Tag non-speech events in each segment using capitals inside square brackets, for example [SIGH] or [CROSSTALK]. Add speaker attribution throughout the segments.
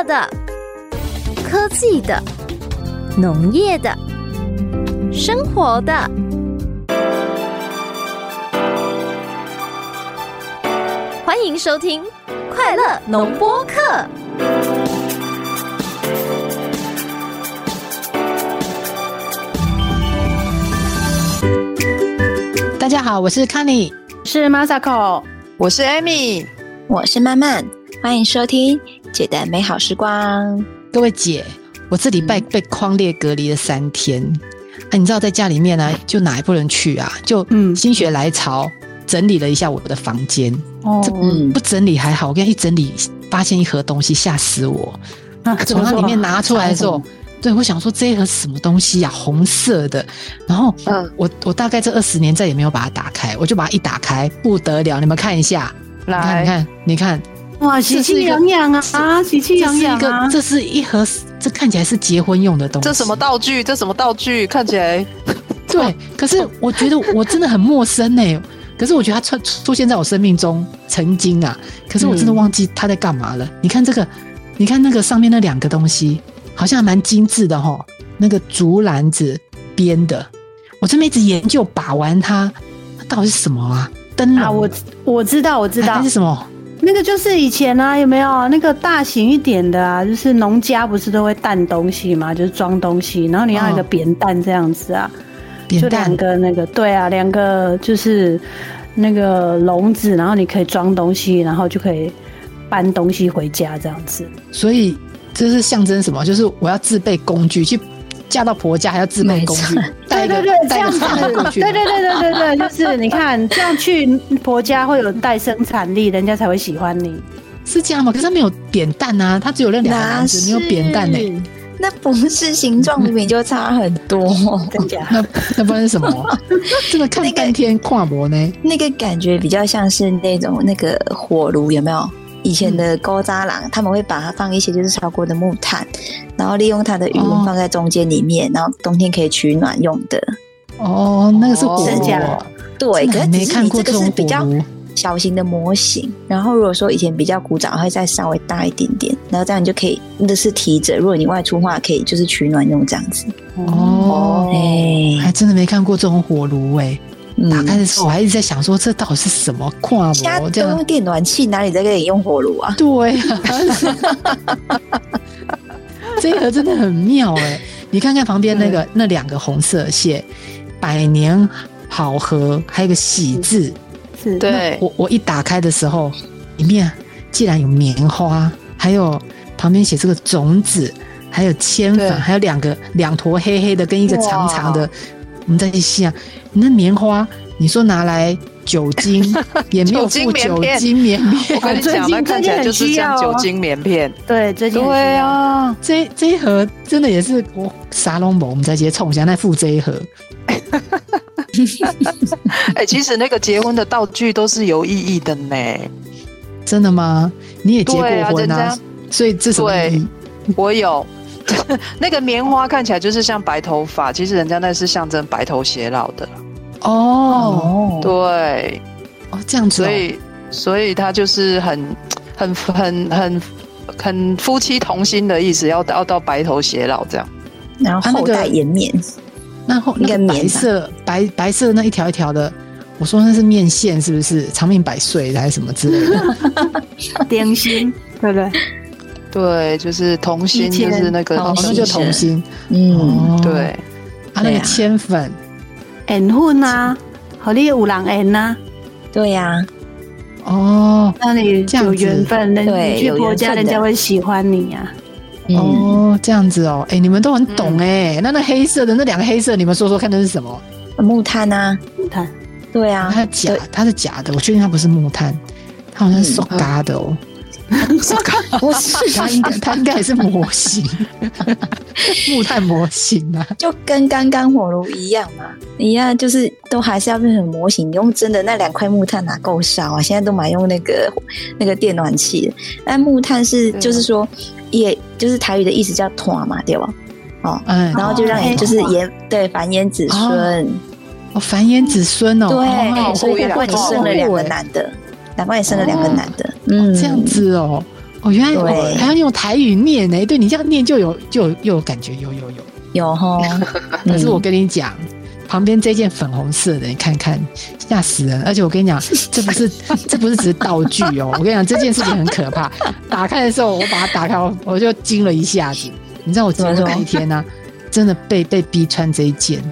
Speaker 1: 乐的、科技的、农业的、生活的。欢迎收听《快乐农播课》。
Speaker 2: 大家好，我是 c a n n y
Speaker 3: 是 Masako，
Speaker 4: 我是 Amy，
Speaker 5: 我是曼曼，欢迎收听姐的美好时光。
Speaker 2: 各位姐，我这礼拜被框列隔离了三天，啊，你知道在家里面呢，就哪也不能去啊，就嗯，心血来潮整理了一下我的房间。哦，这不整理还好，我跟一整理，发现一盒东西，吓死我！从它里面拿出来的时候。对，我想说这一盒什么东西呀？红色的，然后，嗯，我我大概这二十年再也没有把它打开，我就把它一打开，不得了！你们看一下，来，你看，你看，
Speaker 3: 哇，喜气洋洋啊！啊，喜气洋洋啊！
Speaker 2: 这是一盒，这看起来是结婚用的东西。
Speaker 4: 这什么道具？这什么道具？看起来，
Speaker 2: 对，可是我觉得我真的很陌生呢。可是我觉得它出出现在我生命中曾经啊，可是我真的忘记它在干嘛了。你看这个，你看那个上面那两个东西。好像蛮精致的哈，那个竹篮子编的，我这边一直研究把玩它，它到底是什么啊？灯
Speaker 3: 啊，我我知道，我知道，
Speaker 2: 那是什么？
Speaker 3: 那个就是以前啊，有没有那个大型一点的啊？就是农家不是都会担东西嘛，就是装东西，然后你要一个扁担这样子啊，
Speaker 2: 就
Speaker 3: 两个那个，对啊，两个就是那个笼子，然后你可以装东西，然后就可以搬东西回家这样子，
Speaker 2: 所以。这是象征什么？就是我要自备工具，去嫁到婆家还要自备工具，
Speaker 3: 对对对，这样子，对对对对对对，就是你看这样去婆家会有带生产力，人家才会喜欢你，
Speaker 2: 是这样吗？可是他没有扁担啊，他只有那两个篮子，没有扁担呢。
Speaker 5: 那不是形状明明就 [LAUGHS] 差很多，
Speaker 3: 真假？[LAUGHS]
Speaker 2: 那那不然是什么？真的看半天跨模呢？
Speaker 5: 那个感觉比较像是那种那个火炉，有没有？以前的高扎郎，他们会把它放一些就是烧过的木炭，然后利用它的余温放在中间里面，然后冬天可以取暖用的。
Speaker 2: 哦，那个是火炉。
Speaker 5: 对，可是
Speaker 2: 没看过
Speaker 5: 这个是比较小型的模型。然后如果说以前比较古早，会再稍微大一点点，然后这样你就可以那是提着。如果你外出话，可以就是取暖用这样子。
Speaker 2: 哦，哎，还真的没看过这种火炉哎。打开的时候，我还一直在想说，这到底是什么跨模？这样
Speaker 5: 用电暖气哪里在给你用火炉啊？
Speaker 2: 对啊，这盒真的很妙哎！[LAUGHS] 你看看旁边那个那两个红色线，百年好合，还有个喜字。
Speaker 3: 是，
Speaker 4: 对。
Speaker 2: 我我一打开的时候，里面竟然有棉花，还有旁边写这个种子，还有铅粉，还有两个两坨黑黑的跟一个长长的。我们再去细啊，那棉花，你说拿来酒精 [LAUGHS] 也没有附酒精棉片。
Speaker 4: 我跟你讲，[LAUGHS] 那看起来就是像酒精棉片。
Speaker 3: 对，最近
Speaker 2: 对啊，这这一盒真的也是我沙龙某，我们再直接冲一下，那附这一盒。[LAUGHS]
Speaker 4: 哎，其实那个结婚的道具都是有意义的呢。
Speaker 2: 真的吗？你也结过婚啊？所以这什么意义？
Speaker 4: 我有。[LAUGHS] 那个棉花看起来就是像白头发，其实人家那是象征白头偕老的。
Speaker 2: 哦，
Speaker 4: 对，
Speaker 2: 哦这样子，
Speaker 4: 所以所以他就是很很很很很夫妻同心的意思，要要到白头偕老这样，
Speaker 5: 然后后代延绵。
Speaker 2: 那后那个白色白白色那一条一条的，我说那是面线是不是？长命百岁还是什么之类的？[LAUGHS] [LAUGHS]
Speaker 3: 点心，对不对？
Speaker 4: 对，就是童心，就是那个，
Speaker 2: 那就同心。
Speaker 5: 嗯，
Speaker 4: 对，
Speaker 2: 啊，那个铅粉，
Speaker 3: 缘分啊，好你有人缘呐。
Speaker 5: 对呀，
Speaker 2: 哦，
Speaker 3: 那你有缘分，你去婆家，人家会喜欢你呀。
Speaker 2: 哦，这样子哦，哎，你们都很懂哎。那那黑色的那两个黑色，你们说说看，那是什么？
Speaker 5: 木炭啊，
Speaker 3: 木炭。
Speaker 5: 对啊，
Speaker 2: 它假，它是假的，我确定它不是木炭，它好像是塑嘎的哦。[LAUGHS] 不是，他应该他应该也是模型，木炭模型啊，
Speaker 5: 就跟刚刚火炉一样嘛，一样就是都还是要变成模型。用真的那两块木炭哪够烧啊？现在都买用那个那个电暖器。但木炭是就是说，也就是台语的意思叫团嘛，对吧？哦，嗯，然后就让你就是延对繁衍子孙，
Speaker 2: 哦，繁衍子孙哦，
Speaker 5: 对，所以难怪你生了两个男的。难怪你生了两个男的，
Speaker 2: 嗯，这样子哦，哦，原来还要用台语念呢。对你这样念就有就又有感觉，有有有
Speaker 5: 有哈。[LAUGHS]
Speaker 2: 可是我跟你讲，旁边这件粉红色的，你看看，吓死人！而且我跟你讲，[LAUGHS] 这不是这不是只是道具哦。我跟你讲，这件事情很可怕。[LAUGHS] 打开的时候，我把它打开，我就惊了一下子。你知道我结婚那一天呢，真的被被逼穿这一件。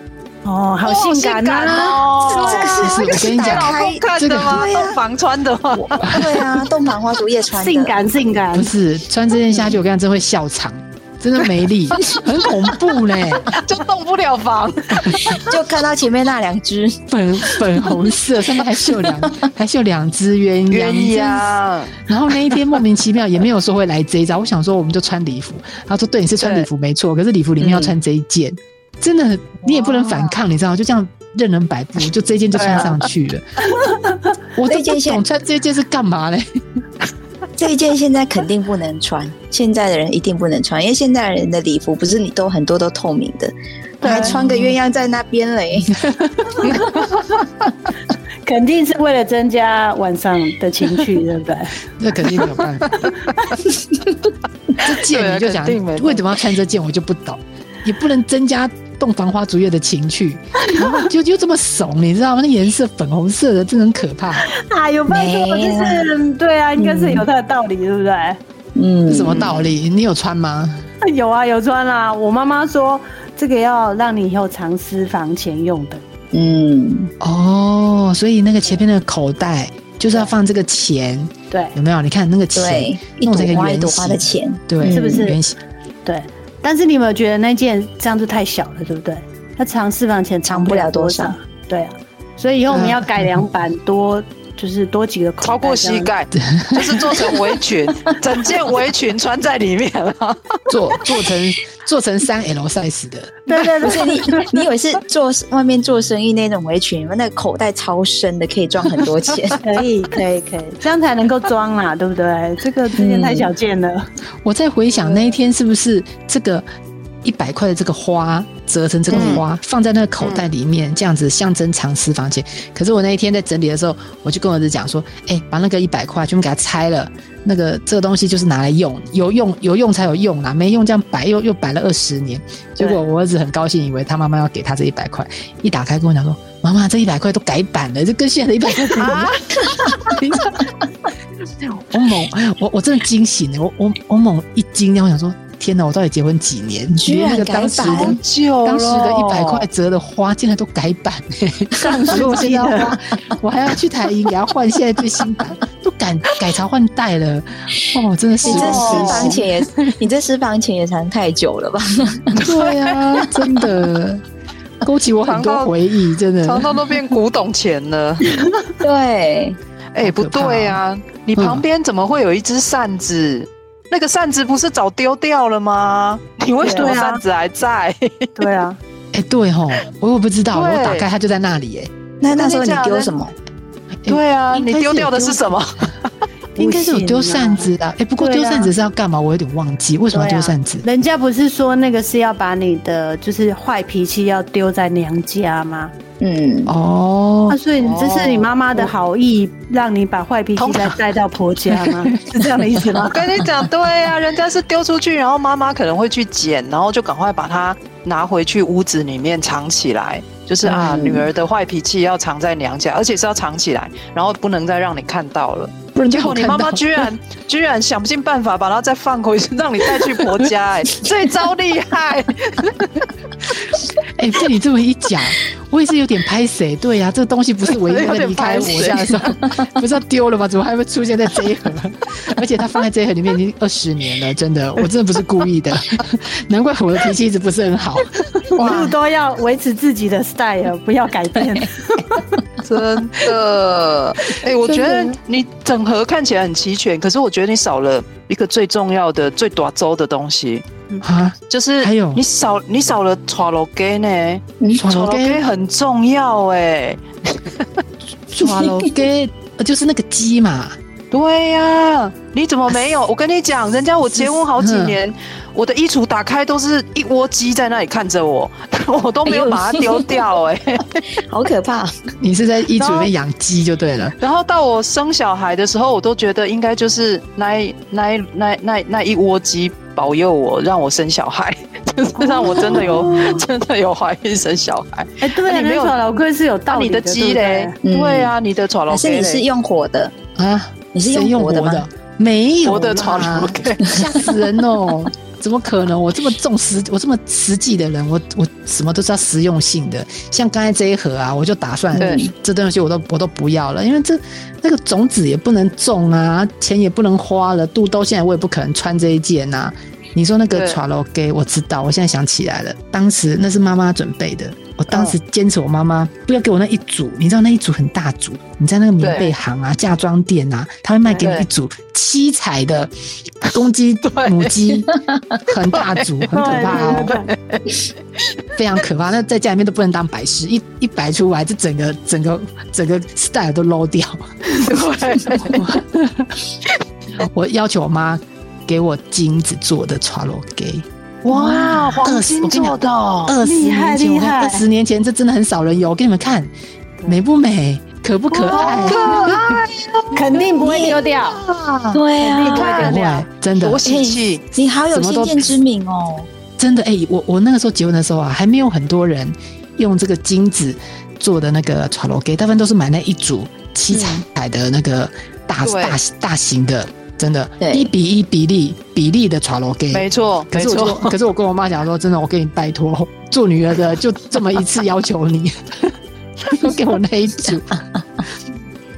Speaker 3: 哦，好性感
Speaker 4: 哦！
Speaker 2: 这个是，我跟你讲，
Speaker 4: 这个洞房穿的话，
Speaker 5: 对啊，洞房花烛夜穿，
Speaker 3: 性感性感。
Speaker 2: 不是穿这件下去，我跟你讲，真会笑场，真的没力，[LAUGHS] 很恐怖嘞，
Speaker 4: 就动不了房，[LAUGHS]
Speaker 5: 就看到前面那两只
Speaker 2: 粉粉红色，上面还绣两 [LAUGHS] 还绣两只鸳鸯。鸳鸯。然后那一天莫名其妙也没有说会来这一招，我想说我们就穿礼服，他说对，你是穿礼服没错，可是礼服里面要穿这一件。真的，你也不能反抗，你知道吗？就这样任人摆布，[LAUGHS] 就这件就穿上去了。我这件懂穿这件是干嘛嘞？[LAUGHS]
Speaker 5: 这一件现在肯定不能穿，现在的人一定不能穿，因为现在人的礼服不是你都很多都透明的，还穿个鸳鸯在那边嘞。[LAUGHS]
Speaker 3: 肯定是为了增加晚上的情趣，对不对？
Speaker 2: 那肯定没有办法。这件你就讲，为什么要穿这件，我就不懂。也不能增加洞房花烛夜的情趣，然 [LAUGHS] 后就就这么怂，你知道吗？那颜色粉红色的，真的很可怕。
Speaker 3: 啊，有办法，就是对啊，应该是有它的道理，对不对？
Speaker 2: 嗯，什么道理？你有穿吗？
Speaker 3: 有啊，有穿啊。我妈妈说，这个要让你以后藏私房钱用的。
Speaker 2: 嗯，哦，所以那个前面的口袋就是要放这个钱，
Speaker 3: 对，
Speaker 2: 有没有？你看那个钱，
Speaker 5: 弄成一个圆形的钱，
Speaker 2: 对，
Speaker 3: 是不是
Speaker 2: 圆形？
Speaker 3: 对。但是你有没有觉得那件这样子太小了，对不对？它藏私房钱藏不了多少，对啊。所以以后我们要改良版，多就是多几个，
Speaker 4: 超过膝盖，[LAUGHS] 就是做成围裙，[LAUGHS] 整件围裙穿在里面了，
Speaker 2: 做 [LAUGHS] 做成做成三 L size 的。
Speaker 3: 对对对，
Speaker 5: 你你以为是做外面做生意那种围裙，那个口袋超深的，可以装很多钱。
Speaker 3: 可以可以可以，这样才能够装啊，对不对？这个这件太小件了。
Speaker 2: 我在回想那一天是不是这个。一百块的这个花折成这个花，放在那个口袋里面，这样子象征藏私房钱。可是我那一天在整理的时候，我就跟我儿子讲说：“哎，把那个一百块全部给他拆了，那个这个东西就是拿来用，有用有用才有用啦，没用这样摆又又摆了二十年。”结果我儿子很高兴，以为他妈妈要给他这一百块，一打开跟我讲说：“妈妈，这一百块都改版了，这跟现在的一百块不一样。” [LAUGHS] [LAUGHS] 我猛，我我真的惊醒了，我我我猛一惊，我想说。天哪！我到底结婚几年？
Speaker 5: 居然改版，当
Speaker 2: 时的一百块折的花竟然都改版哎！[LAUGHS]
Speaker 3: 上路
Speaker 2: 现在花，我还要去台银给他换现在最新版，都改改朝换代了哦！真的是，
Speaker 5: 你这私房钱也，你这私房钱也藏太久了吧？
Speaker 2: 对啊，真的勾起我很多回忆，真的，
Speaker 4: 常常都变古董钱了。[LAUGHS]
Speaker 5: 对，
Speaker 4: 哎，不对啊，你旁边怎么会有一只扇子？那个扇子不是早丢掉了吗？你为什么扇子还在？
Speaker 3: 对啊，[LAUGHS]
Speaker 2: 哎，对吼，我我不知道，我打开它就在那里，哎，
Speaker 5: 那那时候你丢什么？
Speaker 4: 对啊，你丢掉的是什么？
Speaker 2: 应该是有丢扇子的，[LAUGHS] 哎，不过丢扇子是要干嘛？我有点忘记，为什么要丢扇子？
Speaker 3: 人家不是说那个是要把你的就是坏脾气要丢在娘家吗？
Speaker 2: 嗯哦，
Speaker 3: 那所以这是你妈妈的好意，让你把坏脾气再带到婆家吗？[LAUGHS] 是这样的意思吗？
Speaker 4: 我跟你讲，对啊，人家是丢出去，然后妈妈可能会去捡，然后就赶快把它拿回去屋子里面藏起来，就是啊，女儿的坏脾气要藏在娘家，而且是要藏起来，然后不能再让你看到了。结果你妈妈居然居然想尽办法把它再放回去，[LAUGHS] 让你带去婆家，哎，这招厉害！[LAUGHS]
Speaker 2: 哎，被你这么一讲，我也是有点拍谁？对呀，这个东西不是唯一的离开我家的时候，不是要丢了吗？怎么还会出现在这一盒？而且它放在这一盒里面 [LAUGHS] 已经二十年了，真的，我真的不是故意的，难怪我的脾气一直不是很好。[LAUGHS]
Speaker 3: 一路都要维持自己的 style，不要改变。[LAUGHS]
Speaker 4: 真的，哎，我觉得你整盒看起来很齐全，可是我觉得你少了一个最重要的、最短周的东西啊，就是
Speaker 2: 还有
Speaker 4: 你少你少了 t r o g 呢 t r o g 很重要哎
Speaker 2: l g 就是那个鸡嘛，
Speaker 4: 对呀，你怎么没有？我跟你讲，人家我结婚好几年，我的衣橱打开都是一窝鸡在那里看着我，[LAUGHS] 我都没有把它丢掉，哎，[LAUGHS]
Speaker 5: 好可怕！[LAUGHS]
Speaker 2: 你是在衣橱里面养鸡就对了。
Speaker 4: 然后到我生小孩的时候，我都觉得应该就是那那那那那一窝鸡保佑我，让我生小孩，就 [LAUGHS] 是让我真的有真的有怀孕生小孩。
Speaker 3: 哎，对，你没有老龟是有道
Speaker 4: 理的鸡嘞，对啊，你的炒老
Speaker 5: 龟，是你是用火的啊。你是用火的吗？
Speaker 2: 没有
Speaker 4: 的，吓
Speaker 2: 死人哦！怎么可能？我这么重实，我这么实际的人，我我什么都是要实用性的。像刚才这一盒啊，我就打算这东西我都我都不要了，因为这那个种子也不能种啊，钱也不能花了。肚兜现在我也不可能穿这一件呐。你说那个 l o g 我知道，我现在想起来了，当时那是妈妈准备的。我当时坚持我妈妈不要给我那一组，你知道那一组很大组，你在那个棉被行啊、嫁妆店啊，他会卖给你一组七彩的公鸡、母鸡，很大组，很可怕哦，非常可怕。那在家里面都不能当摆饰，一一摆出来，这整个整个整个 style 都 low 掉。[LAUGHS] 我要求我妈给我金子做的 t r a l o g
Speaker 4: 哇，黄金做的，
Speaker 2: 二十年前，二十年前这真的很少人有。我给你们看，美不美，可不可爱？
Speaker 3: 可爱，肯定不会丢掉。
Speaker 5: 对啊，
Speaker 3: 不会丢掉，
Speaker 2: 真的。
Speaker 4: 多喜气，
Speaker 5: 你好有先见之明哦。
Speaker 2: 真的，哎，我我那个时候结婚的时候啊，还没有很多人用这个金子做的那个茶楼给，大部分都是买那一组七彩的那个大大大型的。真的，一比一比例比例的茶楼给，
Speaker 4: 没错，
Speaker 2: 可是我，可是我跟我妈讲说，真的，我给你拜托，做女儿的就这么一次要求你，[LAUGHS] 给我那一组。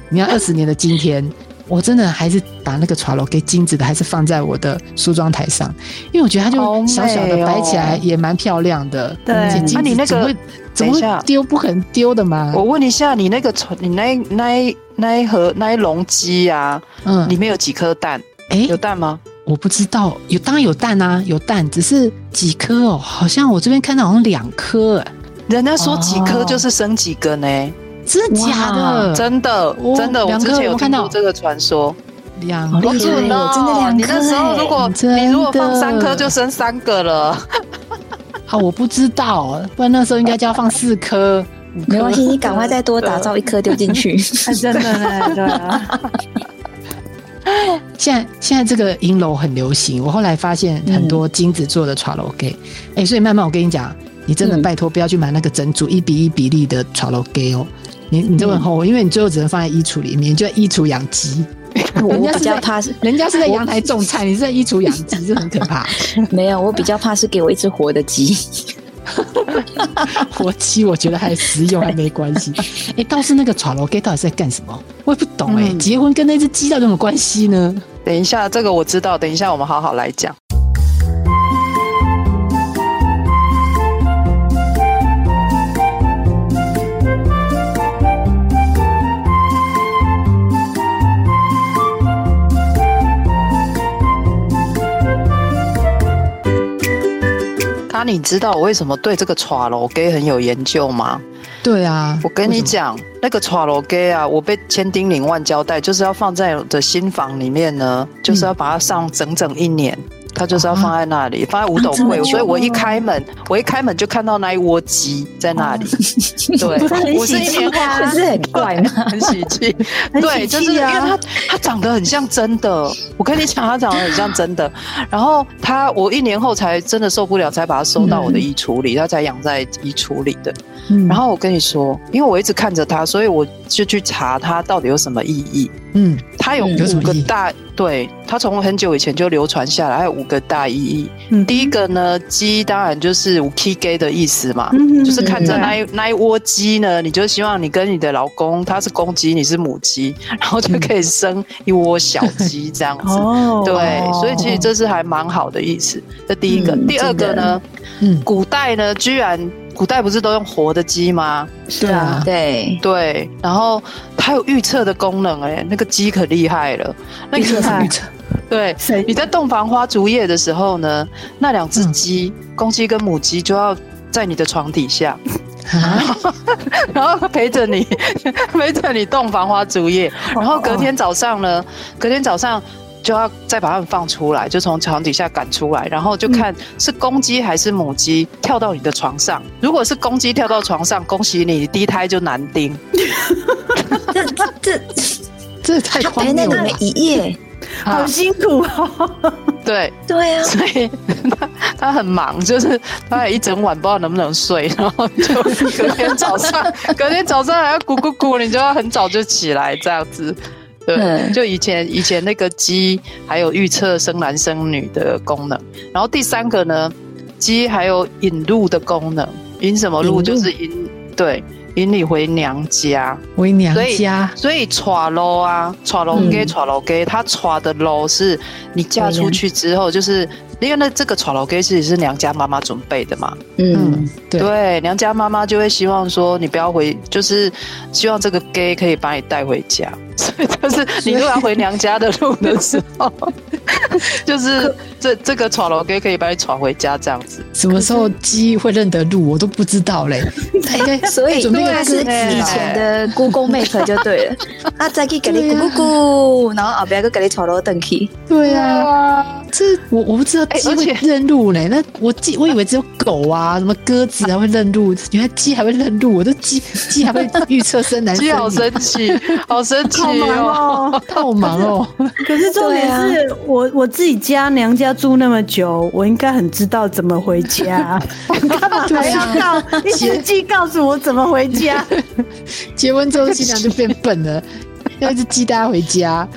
Speaker 2: 你看二十年的今天，我真的还是把那个茶楼给金子的，还是放在我的梳妆台上，因为我觉得它就小小的摆起来也蛮漂亮的。
Speaker 3: 对，
Speaker 2: 那你那个怎么会丢不可能丢的嘛？
Speaker 4: 我问一下，你那个你那那。那一盒那一笼鸡呀，嗯，里面有几颗蛋？哎，有蛋吗？
Speaker 2: 我不知道，有当然有蛋啊，有蛋，只是几颗哦，好像我这边看到好像两颗。
Speaker 4: 人家说几颗就是生几个呢？
Speaker 2: 真的假的？
Speaker 4: 真的真的，我之前有看到这个传说。
Speaker 2: 两颗，
Speaker 5: 真的两颗。
Speaker 4: 你那时候如果你如果放三颗，就生三个了。
Speaker 2: 好，我不知道，不然那时候应该就要放四颗。
Speaker 5: 没关系，你赶快再多打造一颗丢进去。[LAUGHS]
Speaker 3: 真的呢，对啊。[LAUGHS]
Speaker 2: 现在现在这个银楼很流行，我后来发现很多金子做的茶楼给，哎，所以慢慢我跟你讲，你真的拜托不要去买那个整组一比一比例的茶楼给哦。你你这么厚，因为你最后只能放在衣橱里面，就在衣橱养鸡。
Speaker 5: 人家比较怕是 [LAUGHS]
Speaker 2: 人家是在阳台种菜，你是在衣橱养鸡，这很可怕。
Speaker 5: 没有，我比较怕是给我一只活的鸡。[LAUGHS]
Speaker 2: 活期我觉得还实用，还没关系。[LAUGHS] 哎，倒是那个炒楼 gay 到底是在干什么？我也不懂哎。结婚跟那只鸡到底有什么关系呢？
Speaker 4: 等一下，这个我知道。等一下，我们好好来讲。那你知道我为什么对这个 l o g 很有研究吗？
Speaker 2: 对啊，
Speaker 4: 我跟你讲，那个 l o g 啊，我被千叮咛万交代，就是要放在我的新房里面呢，就是要把它上整整一年。它就是要放在那里，[LAUGHS] 放在五斗柜，所以我一开门，我一开门就看到那一窝鸡在那里。[LAUGHS] 对，[LAUGHS]
Speaker 5: 我是一年花，不是很怪吗？
Speaker 4: 很喜气，对，就是因为它它长得很像真的。我跟你讲，它长得很像真的。然后它，我一年后才真的受不了，才把它收到我的衣橱里，它才养在衣橱里的。然后我跟你说，因为我一直看着它，所以我就去查它到底有什么意义。嗯，它有五个大。对，它从很久以前就流传下来，还有五个大意义。第一个呢，鸡当然就是五 K G 的意思嘛，就是看着那一那一窝鸡呢，你就希望你跟你的老公他是公鸡，你是母鸡，[LAUGHS] 然后就可以生一窝小鸡这样子。对，所以其实这是还蛮好的意思。这第一个，第二个呢，嗯，古代呢，居然。古代不是都用活的鸡吗？
Speaker 5: 是啊，对
Speaker 4: 对，然后它有预测的功能，哎，那个鸡可厉害了。
Speaker 2: 那个预测，
Speaker 4: 对，你在洞房花烛夜的时候呢，那两只鸡，公鸡跟母鸡就要在你的床底下，[LAUGHS] 然后陪着你，[LAUGHS] 陪着你洞房花烛夜，然后隔天早上呢，隔天早上就要再把它们放出来，就从床底下赶出来，然后就看是公鸡还是母鸡跳到你的床上。如果是公鸡跳到床上，恭喜你，第一胎就男丁。
Speaker 5: 这这
Speaker 2: 这太荒谬了！
Speaker 5: 一夜。
Speaker 3: 好辛苦哦！
Speaker 4: 对
Speaker 5: 对啊，
Speaker 4: 所以他他很忙，就是他一整晚不知道能不能睡，然后就隔天早上，隔天早上还要咕咕咕，你就要很早就起来这样子。对，就以前以前那个鸡还有预测生男生女的功能，然后第三个呢，鸡还有引路的功能，引什么路？就是引对。引你回娘家，
Speaker 2: 回娘家，
Speaker 4: 所以娶路啊，娶路给娶路给，他娶的路是你嫁出去之后，就是因为那这个娶路给其实是娘家妈妈准备的嘛。
Speaker 2: 嗯，
Speaker 4: 对，娘家妈妈就会希望说你不要回，就是希望这个 gay 可以把你带回家。[LAUGHS] 所以就是你如果要回娘家的路的时候，[LAUGHS] 就是这这个闯楼 gay 可以把你闯回家这样子。
Speaker 2: 什么时候鸡会认得路，我都不知道嘞。[LAUGHS]
Speaker 5: 所以准备是以前的 Google Map 就对了。啊，再去给你咕咕咕，然后后边个给你闯楼登去。
Speaker 2: 对啊，这我我不知道鸡会认路嘞。那我鸡我以为只有狗啊，什么鸽子还会认路，原来鸡还会认路。我都鸡鸡还会预测生男生。
Speaker 4: 鸡好神奇，好神奇。
Speaker 3: 好忙哦，[LAUGHS]
Speaker 2: 好忙哦。
Speaker 3: 可是重点是我我自己家娘家住那么久，我应该很知道怎么回家。[LAUGHS] 干嘛还要告你写记告诉我怎么回家？[LAUGHS]
Speaker 2: 结婚之后新娘就变笨了，[LAUGHS] 要一只鸡带回家。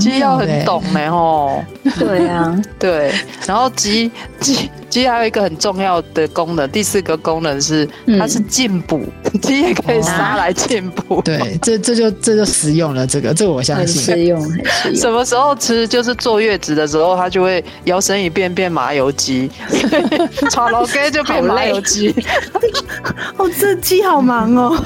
Speaker 4: 鸡要很懂呢，哦。
Speaker 5: 对啊，[LAUGHS]
Speaker 4: 对。然后鸡鸡鸡还有一个很重要的功能，第四个功能是它是进补，[LAUGHS] 鸡也可以杀来进补。
Speaker 2: 对，这这就这就实用了，这个这个我相信。
Speaker 5: 实用，很实用。
Speaker 4: 什么时候吃？就是坐月子的时候，它就会摇身一变变麻油鸡，炒老鸡就变麻油鸡。
Speaker 3: 哦，这鸡好忙哦。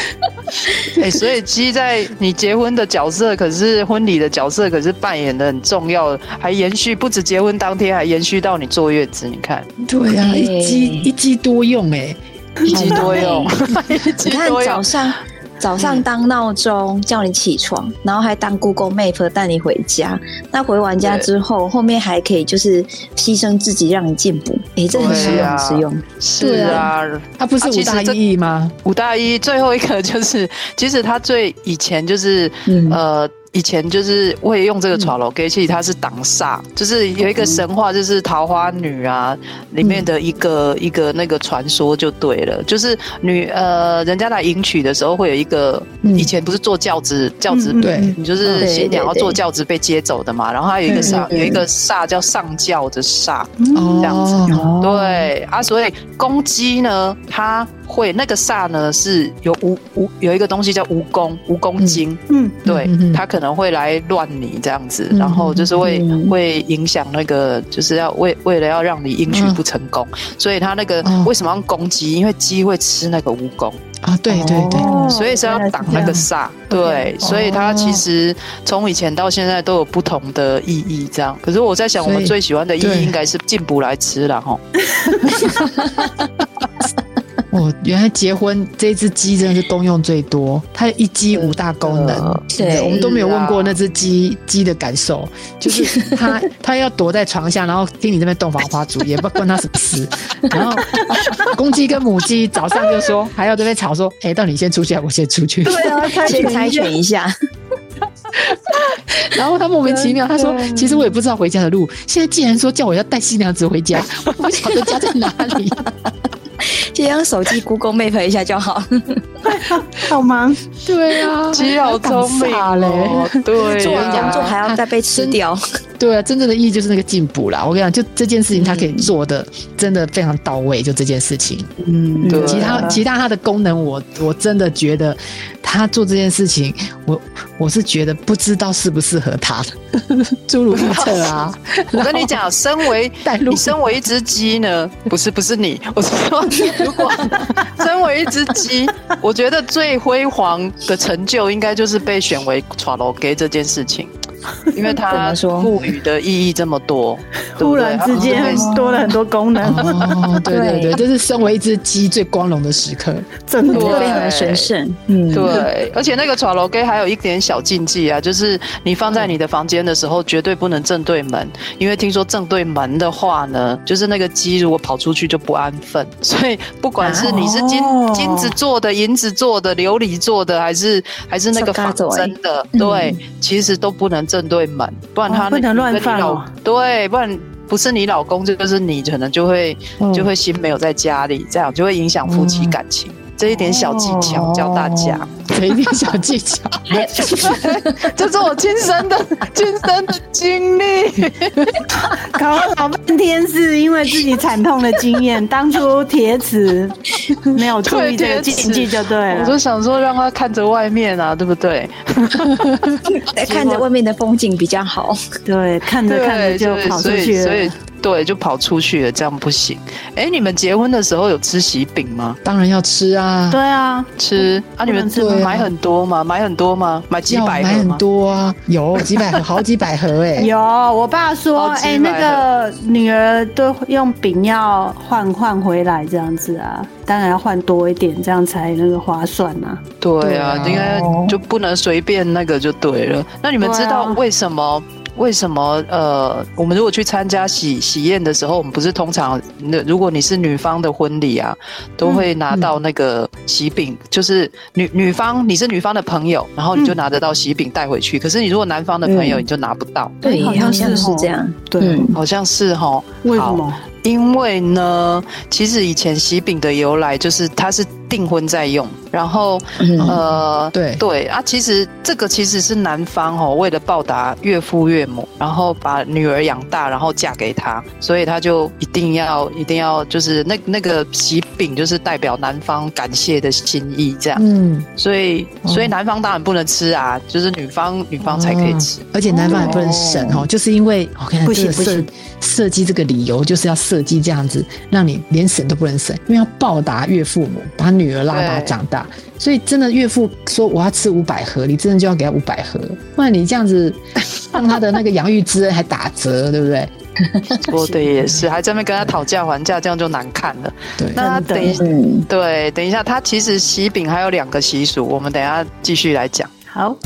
Speaker 3: [LAUGHS]
Speaker 4: 哎，所以鸡在你结婚的角色，可是婚礼的角色，可是扮演的很重要，还延续不止结婚当天，还延续到你坐月子。你看，
Speaker 2: 对呀，一鸡一鸡多用哎，
Speaker 4: 一鸡 [LAUGHS] 多用，
Speaker 5: 你看早上。早上当闹钟叫你起床，然后还当 Google Map 带你回家。那回完家之后，后面还可以就是牺牲自己让你进步。哎，这很实用，实用。
Speaker 4: 是啊，
Speaker 2: 它不是五大意义吗？
Speaker 4: 五大意义最后一个就是，其实它最以前就是呃。以前就是会用这个床楼，其实它是挡煞，就是有一个神话，就是桃花女啊里面的一个一个那个传说就对了，就是女呃人家来迎娶的时候会有一个，以前不是坐轿子轿子，
Speaker 2: 对，
Speaker 4: 你就是新娘要坐轿子被接走的嘛，然后还有一个煞有一个煞叫上轿的煞，这样子，对啊，所以公鸡呢它。会那个煞呢是有蜈蜈有一个东西叫蜈蚣蜈蚣精，嗯，对，他可能会来乱你这样子，然后就是会会影响那个，就是要为为了要让你迎娶不成功，所以他那个为什么要攻击？因为鸡会吃那个蜈蚣
Speaker 2: 啊，对对对，
Speaker 4: 所以是要挡那个煞，对，所以它其实从以前到现在都有不同的意义，这样。可是我在想，我们最喜欢的意义应该是进补来吃了哈。[LAUGHS]
Speaker 2: 哦，原来结婚这只鸡真的是功用最多，它一鸡五大功能。
Speaker 5: 对，
Speaker 2: 我们都没有问过那只鸡鸡的感受，就是它 [LAUGHS] 它要躲在床下，然后听你这边洞房花烛也，不关它什么事。然后公鸡跟母鸡早上就说还要这边吵说，哎，到你先出去，我先出去。
Speaker 3: 对啊，[LAUGHS]
Speaker 5: 先猜拳一下。
Speaker 2: 然后他莫名其妙，他说：“其实我也不知道回家的路。现在既然说叫我要带新娘子回家，我不晓得家在哪里。”
Speaker 5: 先用手机 Google Map 一下就好。[LAUGHS]
Speaker 3: 好忙，
Speaker 2: 对啊，
Speaker 4: 肌肉聪明嘞，对，
Speaker 5: 做完工作还要再被吃掉。
Speaker 2: 对啊，真正的意义就是那个进步啦。我跟你讲，就这件事情，它可以做的真的非常到位。就这件事情，
Speaker 4: 嗯，对。
Speaker 2: 其他其他它的功能，我我真的觉得他做这件事情，我我是觉得不知道适不适合他。[LAUGHS] 诸如预测啊，
Speaker 4: 我跟你讲，身为你身为一只鸡呢，不是不是你，我是说，[LAUGHS] 如哇 [LAUGHS] 身为一只鸡，我觉得最辉煌的成就，应该就是被选为 t r a l o g 这件事情。[LAUGHS] 因为它赋予的意义这么多，[LAUGHS]
Speaker 3: 突然之间多了很多功能。
Speaker 2: 哦，对对对，这是身为一只鸡最光荣的时刻，
Speaker 3: 真的。
Speaker 5: 非常的神圣。
Speaker 4: 嗯，对，而且那个床楼给还有一点小禁忌啊，就是你放在你的房间的时候，绝对不能正对门，因为听说正对门的话呢，就是那个鸡如果跑出去就不安分，所以不管是你是金金子做的、银子做的、琉璃做的，还是还是那个仿真的，对，其实都不能正对门，不然他
Speaker 3: 不能乱放。
Speaker 4: 对，不然不是你老公，就是你可能就会就会心没有在家里，这样就会影响夫妻感情。这一点小技巧教大家，
Speaker 2: 这一点小技巧，[LAUGHS]
Speaker 4: 这是我亲身的亲身的经历。
Speaker 3: 搞了老半天是因为自己惨痛的经验，[LAUGHS] 当初铁齿没有注意这个禁忌就对了。
Speaker 4: 我就想说让他看着外面啊，对不对？
Speaker 5: 看着外面的风景比较好。
Speaker 3: 对，看着看着就跑出去了。
Speaker 4: 对，就跑出去了，这样不行。哎，你们结婚的时候有吃喜饼吗？
Speaker 2: 当然要吃啊。
Speaker 3: 对啊，
Speaker 4: 吃啊！你们买很多吗？买很多吗？买几百盒
Speaker 2: 买很多啊，有几百盒，[LAUGHS] 好几百盒哎。
Speaker 3: 有，我爸说，哎，那个女儿都用饼要换换回来这样子啊，当然要换多一点，这样才那个划算呐。
Speaker 4: 对啊，应该就不能随便那个就对了。那你们知道为什么？为什么？呃，我们如果去参加喜喜宴的时候，我们不是通常那如果你是女方的婚礼啊，都会拿到那个喜饼，就是女女方你是女方的朋友，然后你就拿得到喜饼带回去。可是你如果男方的朋友，你就拿不到。
Speaker 5: 对，好像是这样。
Speaker 3: 对，
Speaker 4: 好像是哈。
Speaker 3: 为什么？
Speaker 4: 因为呢，其实以前喜饼的由来就是它是订婚在用。然后，呃，
Speaker 2: 对。
Speaker 4: 对啊，其实这个其实是男方哦，为了报答岳父岳母，然后把女儿养大，然后嫁给他，所以他就一定要一定要就是那那个喜饼，就是代表男方感谢的心意，这样。嗯，所以所以男方当然不能吃啊，就是女方女方才可以吃，
Speaker 2: 而且男方也不能省哦，就是因为我看这个设设计这个理由就是要设计这样子，让你连省都不能省，因为要报答岳父母，把女儿拉拔长大。所以真的岳父说我要吃五百盒，你真的就要给他五百盒，不然你这样子让他的那个养育之恩还打折，对不对？[LAUGHS]
Speaker 4: 说的也是，还在那边跟他讨价还价，这样就难看了。
Speaker 2: 对，
Speaker 4: 那他等一对，等一下，他其实喜饼还有两个习俗，我们等下继续来讲。
Speaker 3: 好。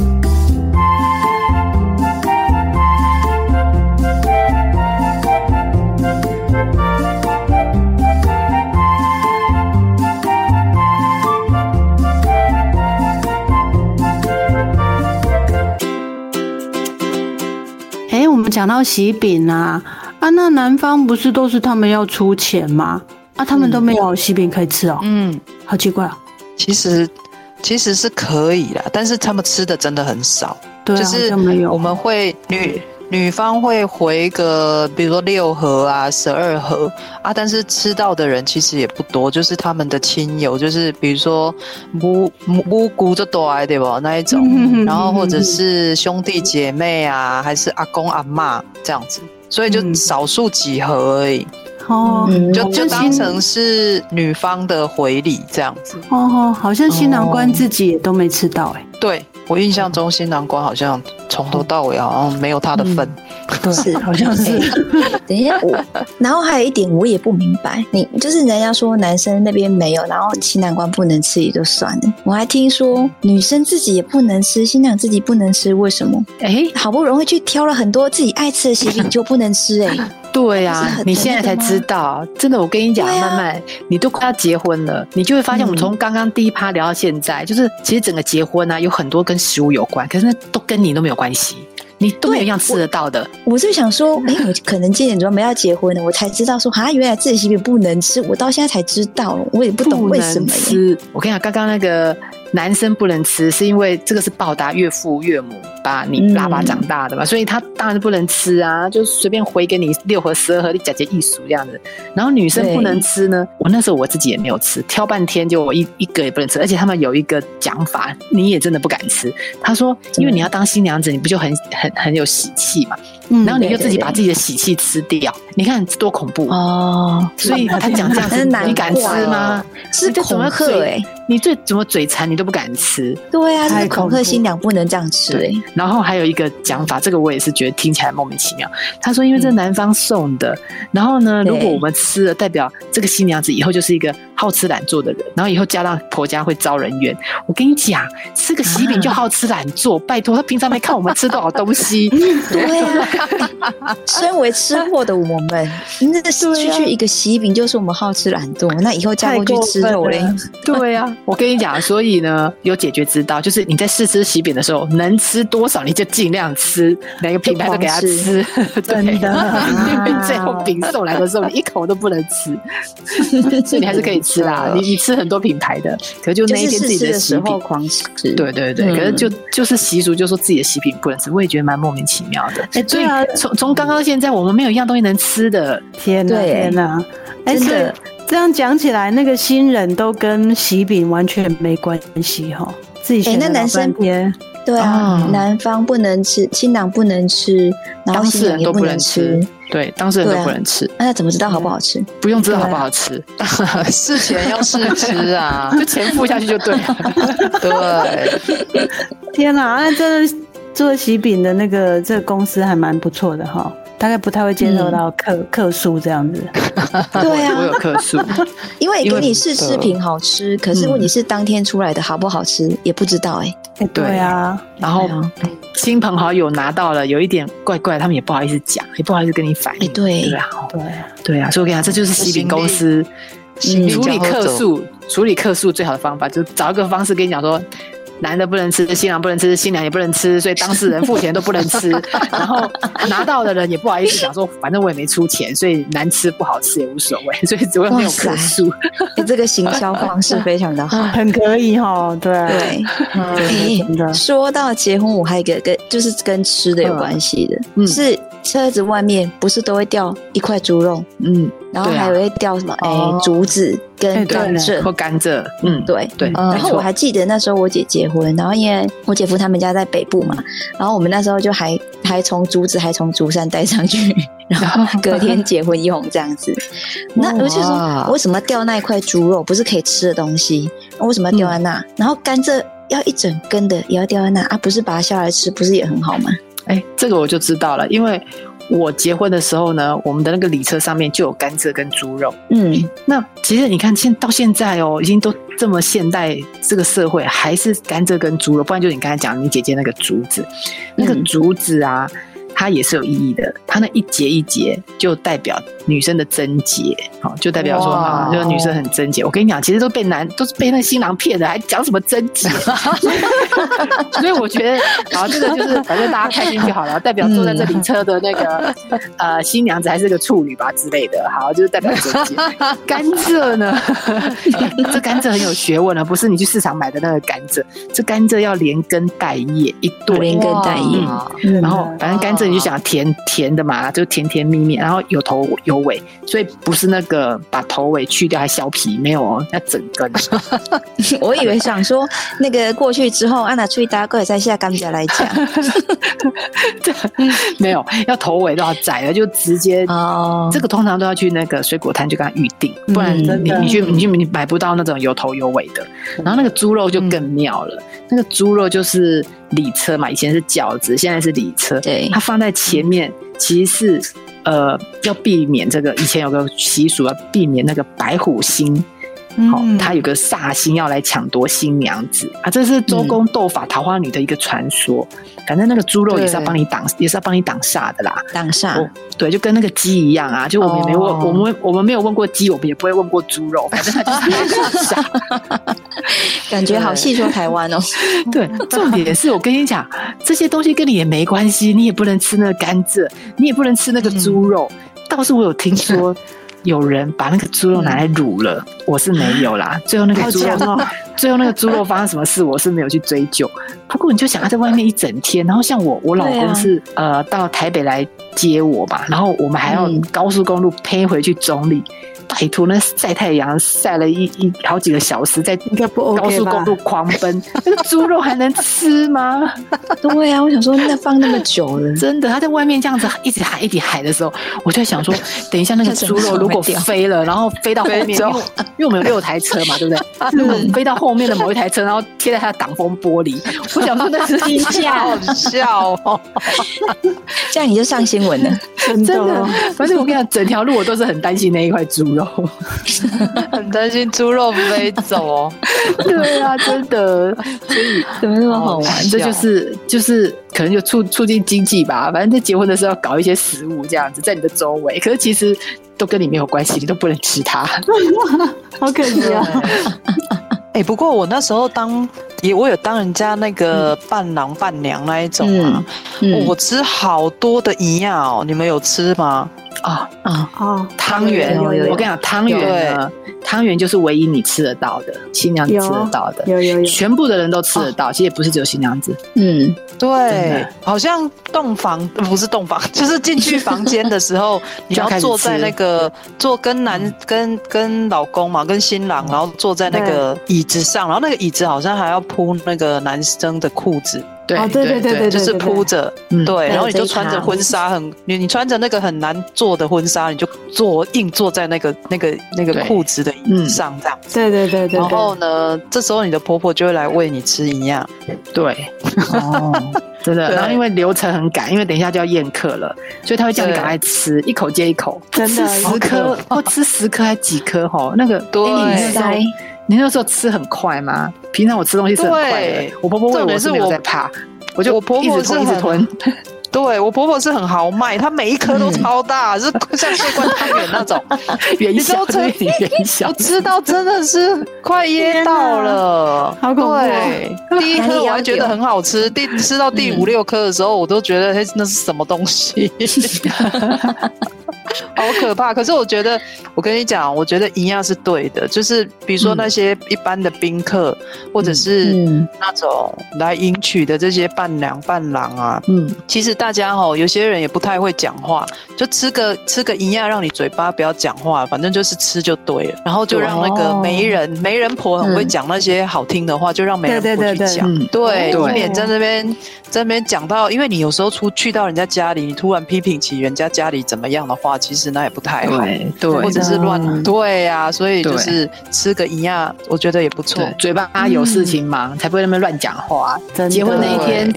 Speaker 3: 讲到喜饼啊，啊，那男方不是都是他们要出钱吗？啊，他们都没有喜饼可以吃哦。嗯，好奇怪啊。
Speaker 4: 其实其实是可以啦，但是他们吃的真的很少。
Speaker 3: 对，
Speaker 4: 就是我们会女。女方会回个，比如说六盒啊，十二盒啊，但是吃到的人其实也不多，就是他们的亲友，就是比如说母母姑就多对不那一种，然后或者是兄弟姐妹啊，还是阿公阿妈这样子，所以就少数几盒而已。哦，就就当成是女方的回礼这样子。
Speaker 3: 哦哦，好像新郎官自己也都没吃到哎。
Speaker 4: 对。我印象中新郎官好像从头到尾好像没有他的份，
Speaker 3: 是好像是。[LAUGHS]
Speaker 5: 等一下，[LAUGHS] 我然后还有一点我也不明白，你就是人家说男生那边没有，然后新郎官不能吃也就算了，我还听说女生自己也不能吃，新娘自己不能吃，为什么？哎，好不容易去挑了很多自己爱吃的喜饼就不能吃哎。[LAUGHS]
Speaker 2: 对呀，你现在才知道，真的，我跟你讲，慢慢，你都快要结婚了，你就会发现，我们从刚刚第一趴聊到现在，就是其实整个结婚呢，有很多跟食物有关，可是那都跟你都没有关系，你都没有一样吃得到的。
Speaker 5: 我是想说，哎，我可能今年准备要结婚了，我才知道说，啊，原来自己喜饼不能吃，我到现在才知道，我也不懂为什么。
Speaker 2: 吃，我跟你讲，刚刚那个。男生不能吃，是因为这个是报答岳父岳母把你拉拔长大的嘛，所以他当然不能吃啊，就随便回给你六盒十二盒，你假借艺术这样子。然后女生不能吃呢，我那时候我自己也没有吃，挑半天就我一一个也不能吃，而且他们有一个讲法，你也真的不敢吃。他说，因为你要当新娘子，你不就很很很有喜气嘛。然后你就自己把自己的喜气吃掉，你看多恐怖哦！所以他讲这样子，你敢吃吗？
Speaker 5: 是恐吓哎！
Speaker 2: 你最怎么嘴馋，你都不敢吃。
Speaker 5: 对啊，是恐吓新娘不能这样吃哎。
Speaker 2: 然后还有一个讲法，这个我也是觉得听起来莫名其妙。他说，因为这男方送的，然后呢，如果我们吃了，代表这个新娘子以后就是一个好吃懒做的人，然后以后嫁到婆家会遭人怨。我跟你讲，吃个喜饼就好吃懒做，拜托，他平常没看我们吃多少东西。[LAUGHS]
Speaker 5: 对啊，[LAUGHS] 身为吃货的我们，那个区区一个喜饼就是我们好吃懒做，那以后嫁过去吃肉嘞？
Speaker 2: 对啊，我跟你讲，所以呢，有解决之道，就是你在试吃喜饼的时候，能吃多少你就尽量吃，每个品牌都给他吃，[LAUGHS]
Speaker 3: 真的，
Speaker 2: 因为最后饼送来的时候，你一口都不能吃，所以你还是可以吃啦。你你吃很多品牌的，可是就那一天自己的
Speaker 5: 时候狂吃，
Speaker 2: 对对对，可是就就是习俗，就说自己的喜饼不能吃，我也觉得蛮莫名其妙的。
Speaker 3: 哎，
Speaker 2: 对啊从从刚刚到现在，我们没有一样东西能吃的，
Speaker 3: 天哪，天哪，真的。这样讲起来，那个新人都跟喜饼完全没关系哈。自己选
Speaker 5: 那男生对啊，男方不能吃，新郎不能吃，然后新人
Speaker 2: 都
Speaker 5: 不能吃。
Speaker 2: 对，当事人都不能吃。
Speaker 5: 那怎么知道好不好吃？
Speaker 2: 不用知道好不好吃，
Speaker 4: 事前要试吃啊，[LAUGHS]
Speaker 2: 就钱付下去就对了。[LAUGHS]
Speaker 4: 对，
Speaker 3: 天哪，那这做喜饼的那个这个公司还蛮不错的哈。大概不太会接受到客客诉这样子，[LAUGHS]
Speaker 5: 对啊，
Speaker 2: 我有客诉，
Speaker 5: 因为给你试吃品好吃，可是问题是当天出来的好不好吃也不知道哎，
Speaker 3: 对啊，
Speaker 2: 然后亲朋好友拿到了有一点怪怪，他们也不好意思讲，也不好意思跟你反映，
Speaker 5: 对
Speaker 2: 对啊，对对啊，所以我跟你讲，这就是西饼公司处理客诉，处理客诉最好的方法就是找一个方式跟你讲说。男的不能吃，新郎不能吃，新娘也不能吃，所以当事人付钱都不能吃。[LAUGHS] 然后拿到的人也不好意思讲说，反正我也没出钱，所以难吃不好吃也无所谓，所以只会没有客诉。
Speaker 5: 你这个行销方式非常的好，[LAUGHS]
Speaker 3: 很可以哈。对
Speaker 5: 对，说到结婚，我还有一个跟就是跟吃的有关系的，是车子外面不是都会掉一块猪肉？嗯。然后还有会掉什么？哎，竹子跟甘蔗
Speaker 2: 或甘蔗。嗯，
Speaker 5: 对
Speaker 2: 对。
Speaker 5: 然后我还记得那时候我姐结婚，然后因为我姐夫他们家在北部嘛，然后我们那时候就还还从竹子还从竹山带上去，然后隔天结婚用这样子。那我就说，为什么掉那一块猪肉？不是可以吃的东西，为什么要掉在那？然后甘蔗要一整根的也要掉在那啊？不是把它削来吃，不是也很好吗？
Speaker 2: 哎，这个我就知道了，因为。我结婚的时候呢，我们的那个礼车上面就有甘蔗跟猪肉。嗯，那其实你看，现到现在哦，已经都这么现代，这个社会还是甘蔗跟猪肉，不然就是你刚才讲你姐姐那个竹子，那个竹子啊。它也是有意义的，它那一节一节就代表女生的贞洁，好，就代表说啊，就是女生很贞洁。我跟你讲，其实都被男 [LAUGHS] 都是被那个新郎骗的，还讲什么贞洁？[LAUGHS] 所以我觉得，好，这个就是 [LAUGHS] 反正大家开心就好了，代表坐在这里车的那个呃新娘子还是个处女吧之类的，好，就是代表贞洁。甘蔗呢，这甘蔗很有学问啊，不是你去市场买的那个甘蔗，这甘蔗要连根带叶一对，
Speaker 5: 连根带叶，
Speaker 2: 然后反正甘蔗。你就想甜甜的嘛，就甜甜蜜蜜，然后有头有尾，所以不是那个把头尾去掉还削皮，没有哦，要整根。[LAUGHS]
Speaker 5: 我以为想说那个过去之后，安娜出去搭过再下甘蔗来讲，[LAUGHS]
Speaker 2: 没有，要头尾都要宰了，就直接哦。这个通常都要去那个水果摊就跟他预定，不然你你去你去你买不到那种有头有尾的。然后那个猪肉就更妙了，那个猪肉就是礼车嘛，以前是饺子，现在是礼车，
Speaker 5: 对，
Speaker 2: 它放。放在前面，其实是呃，要避免这个。以前有个习俗，要避免那个白虎星。好，他有个煞星要来抢夺新娘子啊！这是周公斗法桃花女的一个传说。反正那个猪肉也是要帮你挡，也是要帮你挡煞的啦。
Speaker 5: 挡煞，
Speaker 2: 对，就跟那个鸡一样啊！就我们也没问，我们我们没有问过鸡，我们也不会问过猪肉。反正它就是挡 [LAUGHS] 煞。
Speaker 5: 感觉好细说台湾哦。
Speaker 2: 对，重点是我跟你讲，这些东西跟你也没关系，你也不能吃那个甘蔗，你也不能吃那个猪肉。倒是我有听说。[LAUGHS] 有人把那个猪肉拿来卤了，我是没有啦。最后那个猪肉，[LAUGHS] 最后那个猪肉发生什么事，我是没有去追究。不过你就想他在外面一整天，然后像我，我老公是呃到台北来接我吧，然后我们还要高速公路配回去中立。拜托，那晒太阳晒了一一好几个小时，在高速公路狂奔，[LAUGHS] 那个猪肉还能吃吗？[LAUGHS]
Speaker 5: 对呀，我想说，那放那么久了，[LAUGHS]
Speaker 2: 真的，他在外面这样子一直喊一直喊的时候，我就在想说，等一下那个猪肉如果飞了，然后飞到后面，因为因为我们有六台车嘛，对不对？如果飞到后后面的某一台车，然后贴在他的挡风玻璃。我想说那是
Speaker 5: 惊吓，
Speaker 4: 好笑哦！
Speaker 5: 这样你就上新闻了，
Speaker 3: 真的。
Speaker 2: 反正我跟你讲，整条路我都是很担心那一块猪肉，[LAUGHS]
Speaker 4: 很担心猪肉飞走哦。[LAUGHS]
Speaker 2: 对啊，真的。所以
Speaker 5: 怎么那么好玩？
Speaker 2: 这就是就是可能就促促进经济吧。反正在结婚的时候搞一些食物这样子在你的周围，可是其实都跟你没有关系，你都不能吃它，[LAUGHS]
Speaker 3: 好可惜啊。
Speaker 4: 哎，不过我那时候当也我有当人家那个伴郎伴娘那一种啊，我吃好多的营养哦，你们有吃吗？
Speaker 2: 啊啊。哦！汤圆，我跟你讲，汤圆呢，汤圆就是唯一你吃得到的，新娘子吃得到的，
Speaker 3: 有有有，
Speaker 2: 全部的人都吃得到，其实也不是只有新娘子。
Speaker 4: 嗯，对，好像洞房不是洞房，[LAUGHS] 就是进去房间的时候，[LAUGHS] 你要坐在那个坐跟男跟跟老公嘛，跟新郎，然后坐在那个椅子上，然后那个椅子好像还要铺那个男生的裤子。
Speaker 2: 对
Speaker 3: 对对对对，
Speaker 4: 就是铺着，对，然后你就穿着婚纱，很你你穿着那个很难做的婚纱，你就坐硬坐在那个那个那个裤子的上这样。
Speaker 3: 对对对对。
Speaker 4: 然后呢，这时候你的婆婆就会来喂你吃营养。
Speaker 2: 对，[LAUGHS] 哦，真的。然后因为流程很赶，因为等一下就要宴客了，所以他会叫你赶快吃，一口接一口，
Speaker 3: 真的
Speaker 2: 十颗，哦吃十颗还几颗哈？那个
Speaker 4: 对。
Speaker 2: 你那时候吃很快吗？平常我吃东西是很快的。我婆婆问我是没有在怕，我就
Speaker 4: 我婆婆
Speaker 2: 是一直吞。
Speaker 4: 对我婆婆是很豪迈，她每一颗都超大，是 [LAUGHS] 像桂冠汤圆那种。
Speaker 2: 元宵吃元宵，
Speaker 4: 我知道真的是快噎到了，
Speaker 3: 好恐怖。[LAUGHS]
Speaker 4: 第一颗我还觉得很好吃，第吃到第五六颗的时候，我都觉得那是什么东西。[LAUGHS] 好可怕！可是我觉得，我跟你讲，我觉得营养是对的。就是比如说那些一般的宾客，或者是那种来迎娶的这些伴娘伴郎啊，嗯，其实大家哈，有些人也不太会讲话，就吃个吃个营养，让你嘴巴不要讲话，反正就是吃就对了。然后就让那个媒人媒人婆很会讲那些好听的话，就让媒人婆去讲，对，以免在那边在那边讲到，因为你有时候出去到人家家里，你突然批评起人家家里怎么样的话。其实那也不太好，
Speaker 2: 对，
Speaker 4: 或者是乱对呀，所以就是吃个营养，我觉得也不错。
Speaker 2: 嘴巴有事情忙，才不会那么乱讲话。结婚那一天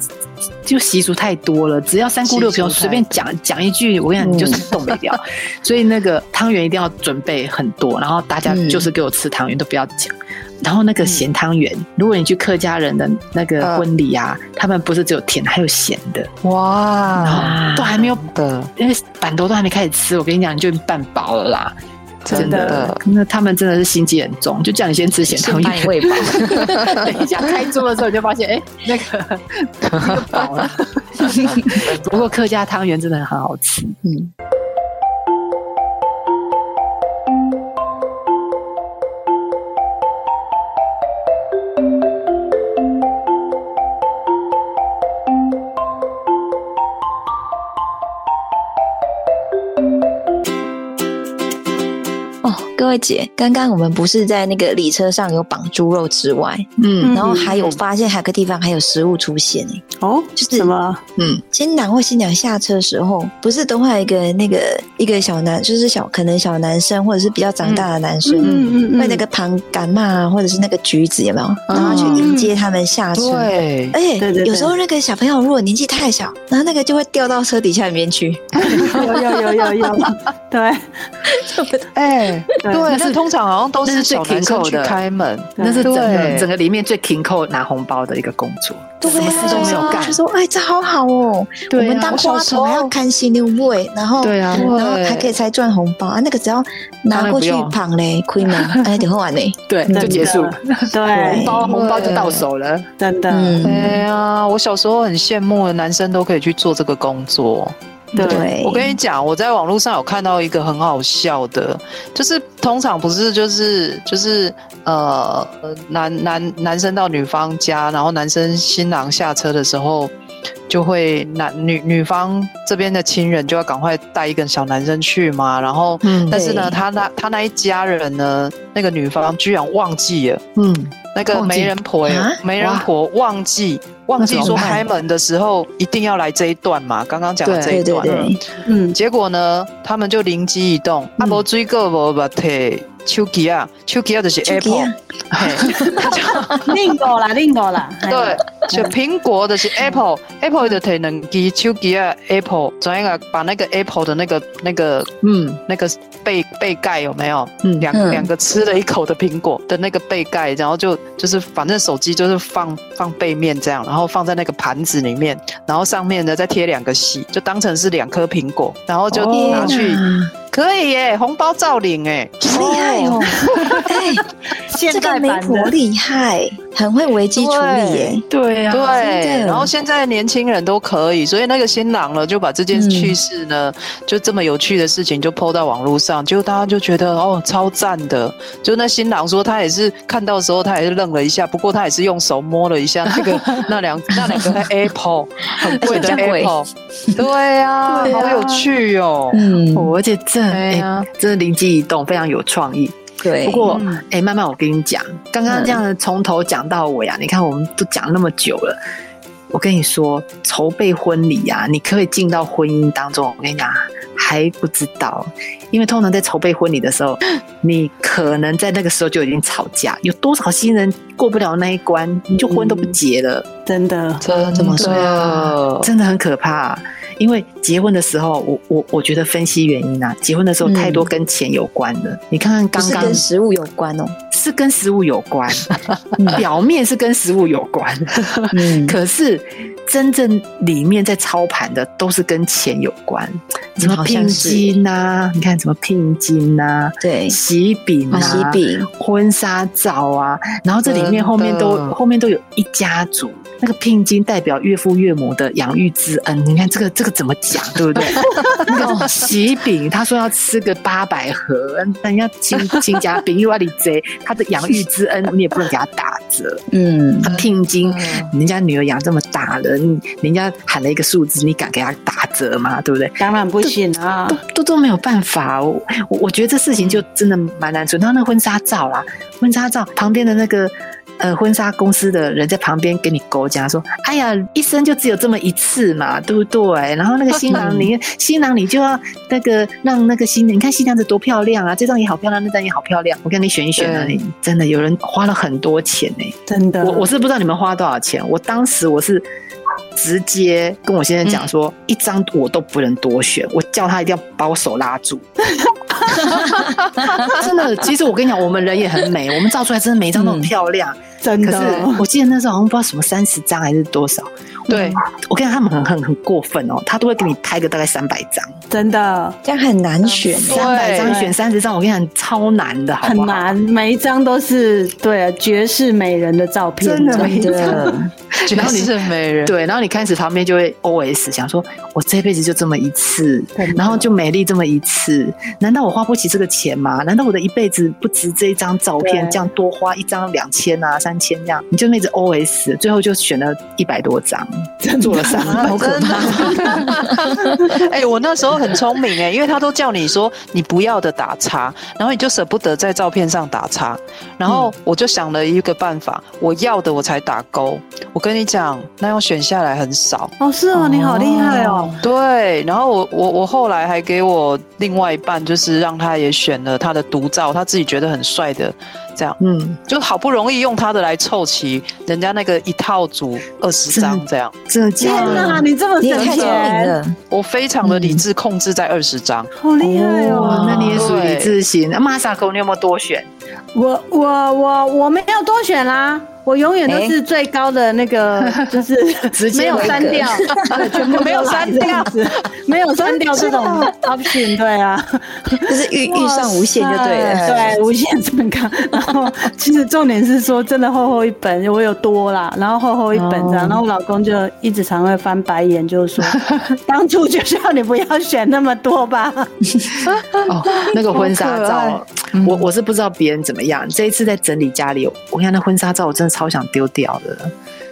Speaker 2: 就习俗太多了，只要三姑六婆随便讲讲一句，我跟你讲，你就是动不了。[LAUGHS] 所以那个汤圆一定要准备很多，然后大家就是给我吃汤圆，都不要讲。然后那个咸汤圆，如果你去客家人的那个婚礼啊，他们不是只有甜，还有咸的。哇，都还没有的，因为板头都还没开始吃，我跟你讲，你就半饱了啦，真的。那他们真的是心机很重，就叫你先吃咸汤圆，
Speaker 5: 喂饱。[LAUGHS]
Speaker 2: 等一下开桌的时候，你就发现，哎，那个了。[LAUGHS] 不过客家汤圆真的很好吃，嗯。
Speaker 5: 各位姐，刚刚我们不是在那个礼车上有绑猪肉之外，嗯，然后还有发现还有个地方还有食物出现。哎，
Speaker 3: 哦，
Speaker 5: 就是
Speaker 3: 什么？
Speaker 5: 嗯，新郎或新娘下车的时候，不是都会有一个那个一个小男，就是小可能小男生或者是比较长大的男生，嗯嗯，会那个旁干嘛，或者是那个橘子有没有？然后去迎接他们下车。
Speaker 4: 对，
Speaker 5: 而且有时候那个小朋友如果年纪太小，然后那个就会掉到车底下里面去。
Speaker 3: 有有有有有，[LAUGHS] 对，
Speaker 4: 哎。对，那通常好像都是小男生去开门，
Speaker 2: 那是整个整个里面最停扣拿红包的一个工作，什么事都没有干，
Speaker 5: 就说哎，这好好哦，我们当花童还要看新牛位，然后
Speaker 2: 对啊，
Speaker 5: 然后还可以才赚红包。啊，那个只要拿过去捧嘞，亏门，[LAUGHS] 哎，就很完嘞，
Speaker 2: 对，就结束，
Speaker 3: 对，
Speaker 2: 红包红包就到手了，
Speaker 3: 真的，
Speaker 4: 哎呀，我小时候很羡慕的男生都可以去做这个工作。
Speaker 5: 对，
Speaker 4: 我跟你讲，我在网络上有看到一个很好笑的，就是通常不是就是就是呃男男男生到女方家，然后男生新郎下车的时候，就会男女女方这边的亲人就要赶快带一个小男生去嘛，然后嗯。但是呢，他那他那一家人呢，那个女方居然忘记了，嗯，那个媒人婆媒人婆忘记。忘记说开门的时候一定要来这一段嘛？刚刚讲的这一段，嗯，结果呢，他们就灵机一动，阿伯追个伯把腿手机啊，手机啊就是 Apple，[LAUGHS] [LAUGHS]
Speaker 3: 另个啦，另个啦，
Speaker 4: 对，就苹果的是 Apple，Apple 就提两机手机啊，Apple，怎样啊？把那个 Apple 的那个那个嗯那个背背盖有没有？嗯，两两个吃了一口的苹果的那个背盖，然后就就是反正手机就是放放背面这样，然后放在那个盘子里面，然后上面呢再贴两个喜，就当成是两颗苹果，然后就拿去。可以耶，红包照领哎，
Speaker 5: 厉害哦！[LAUGHS] 哎，这个媒婆厉害，很会危机处理耶。
Speaker 2: 对呀，
Speaker 4: 对。然后现在年轻人都可以，所以那个新郎呢，就把这件趣事呢，就这么有趣的事情就抛到网络上，就大家就觉得哦，超赞的。就那新郎说，他也是看到的时候，他也是愣了一下，不过他也是用手摸了一下那个 [LAUGHS] 那两那两个 Apple 很贵的 Apple。对呀，好有趣哦。
Speaker 2: 嗯，而且这。哎呀，真的灵机一动，非常有创意。
Speaker 5: 对，
Speaker 2: 不过哎，慢慢我跟你讲，刚刚这样从头讲到尾啊，你看我们都讲那么久了，我跟你说，筹备婚礼啊，你可以进到婚姻当中，我跟你讲还不知道，因为通常在筹备婚礼的时候，你可能在那个时候就已经吵架，有多少新人过不了那一关，你就婚都不结了，
Speaker 3: 真的，
Speaker 4: 这怎么说？
Speaker 2: 真的很可怕。因为结婚的时候，我我我觉得分析原因啊，结婚的时候太多跟钱有关的。你看看刚刚
Speaker 5: 跟食物有关哦，
Speaker 2: 是跟食物有关，[LAUGHS] 表面是跟食物有关，可是真正里面在操盘的都是跟钱有关，什么聘金呐？你看什么聘金呐？
Speaker 5: 对，
Speaker 2: 喜饼啊，
Speaker 5: 喜饼，
Speaker 2: 婚纱照啊，然后这里面后面都后面都有一家族。那个聘金代表岳父岳母的养育之恩，你看这个这个怎么讲，对不对？[LAUGHS] 那个喜饼，他说要吃个八百盒，人家亲亲家饼又要你贼，他的养育之恩你也不能给他打折。嗯，聘金，人家女儿养这么大了，人家喊了一个数字，你敢给他打折吗？对不对？
Speaker 3: 当然不行啊，
Speaker 2: 都都都没有办法。我我觉得这事情就真的蛮难做。然后那婚纱照啦，婚纱照旁边的那个。呃，婚纱公司的人在旁边给你勾讲说：“哎呀，一生就只有这么一次嘛，对不对？”然后那个新郎，你 [LAUGHS] 新郎你就要那个让那个新娘，你看新娘子多漂亮啊，这张也好漂亮，那张也好漂亮，我跟你选一选啊！你真的有人花了很多钱呢，
Speaker 3: 真的。
Speaker 2: 我我是不知道你们花多少钱，我当时我是直接跟我先生讲说，一张我都不能多选，我叫他一定要把我手拉住。[LAUGHS] 真的，其实我跟你讲，我们人也很美，我们照出来真的每一张都很漂亮。
Speaker 3: 真的，
Speaker 2: 可是我记得那时候好像不知道什么三十张还是多少。
Speaker 4: 对，
Speaker 2: 我跟你讲，他们很很很过分哦，他都会给你拍个大概三百张，
Speaker 3: 真的，
Speaker 5: 这样很难选，
Speaker 2: 三百张选三十张，我跟你讲超难的，
Speaker 3: 很难，每一张都是对绝世美人的照片，
Speaker 2: 真的，真的，[LAUGHS]
Speaker 4: 绝世美人。
Speaker 2: 对，然后你开始旁边就会 O S 想说，我这辈子就这么一次，然后就美丽这么一次，难道我花不起这个钱吗？难道我的一辈子不值这一张照片？这样多花一张两千啊，三千这样，你就那直 O S，最后就选了一百多张。[LAUGHS] 做了三百，好可怕！[LAUGHS]
Speaker 4: 哎，我那时候很聪明哎，因为他都叫你说你不要的打叉，然后你就舍不得在照片上打叉，然后我就想了一个办法，我要的我才打勾。我跟你讲，那样选下来很少
Speaker 3: 哦。是哦，你好厉害哦。
Speaker 4: 对，然后我我我后来还给我另外一半，就是让他也选了他的独照，他自己觉得很帅的。这样，嗯，就好不容易用他的来凑齐人家那个一套组二十张，这样，
Speaker 2: 真的
Speaker 3: 天哪，你这么
Speaker 5: 省钱，
Speaker 4: 我非常的理智控制在二十张，
Speaker 3: 好厉害哦，
Speaker 2: 那你也属于理智型。那玛莎狗，你有没有多选？
Speaker 3: 我我我我没有多选啦。我永远都是最高的那个，[LAUGHS] 就是没有删掉，[LAUGHS] 全部
Speaker 4: 没有删掉，
Speaker 3: 没有删掉这种 option，对啊，[LAUGHS]
Speaker 5: 就是预预算无限就对了，
Speaker 3: 对，无限这么高。然后其实重点是说，真的厚厚一本，我有多啦，然后厚厚一本这样，然后我老公就一直常会翻白眼，就是说，当初就是要你不要选那么多吧。
Speaker 2: 哦，那个婚纱照，我我是不知道别人怎么样，这一次在整理家里，我看那婚纱照，我真的。超想丢掉的，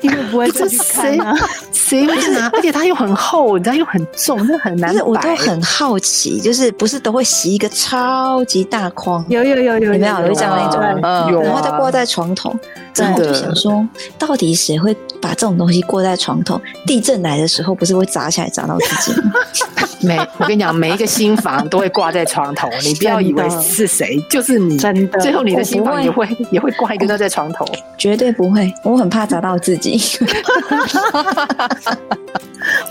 Speaker 3: 因为不会 [LAUGHS] 再去看啊，
Speaker 2: 谁会拿？[LAUGHS] 而且它又很厚，你知道又很重，那很难。
Speaker 5: 我都很好奇，就是不是都会洗一个超级大筐？
Speaker 3: 有有有有
Speaker 5: 有没有有这样那种？
Speaker 2: 有，
Speaker 5: 然后再挂在床头。然后我就想说，到底谁会把这种东西挂在床头？地震来的时候，不是会砸下来砸到自己吗？[LAUGHS]
Speaker 2: 每我跟你讲，每一个新房都会挂在床头，你不要以为是谁，就是你。
Speaker 3: 真的，
Speaker 2: 最后你的新房也会也会挂一个在床头，
Speaker 5: 绝对不会。我很怕找到自己。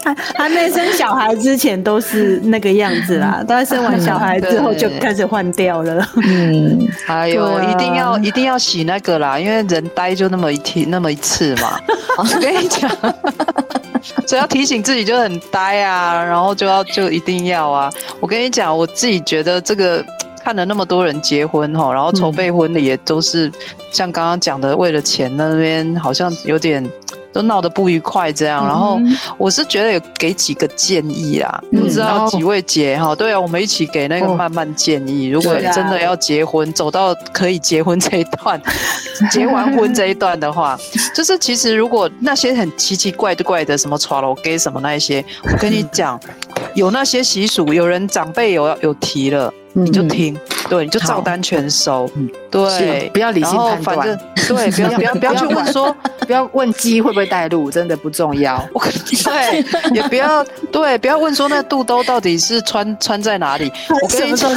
Speaker 3: 还还没生小孩之前都是那个样子啦，但是生完小孩之后就开始换掉了。
Speaker 4: 嗯，[LAUGHS] 还有一定要一定要洗那个啦，因为人呆就那么一天那么一次嘛。[LAUGHS] 我跟你讲，[LAUGHS] 所以要提醒自己就很呆啊，然后就要就一定要啊。我跟你讲，我自己觉得这个看了那么多人结婚哈，然后筹备婚礼也都是像刚刚讲的，为了钱那边好像有点。都闹得不愉快这样，然后我是觉得有给几个建议啦，不知道几位姐哈，对啊，我们一起给那个慢慢建议。如果真的要结婚，走到可以结婚这一段，[LAUGHS] 结完婚这一段的话，就是其实如果那些很奇奇怪怪的什么 t r a gay 什么那一些，我跟你讲，有那些习俗，有人长辈有有提了。你就听，对，你就照单全收，对，
Speaker 2: 不要理性判断，
Speaker 4: 对，不要不要不要去问说，[LAUGHS]
Speaker 2: 不要问鸡会不会带路，真的不重要。
Speaker 4: 对，也不要对，不要问说那肚兜到底是穿穿在哪里，我跟你说，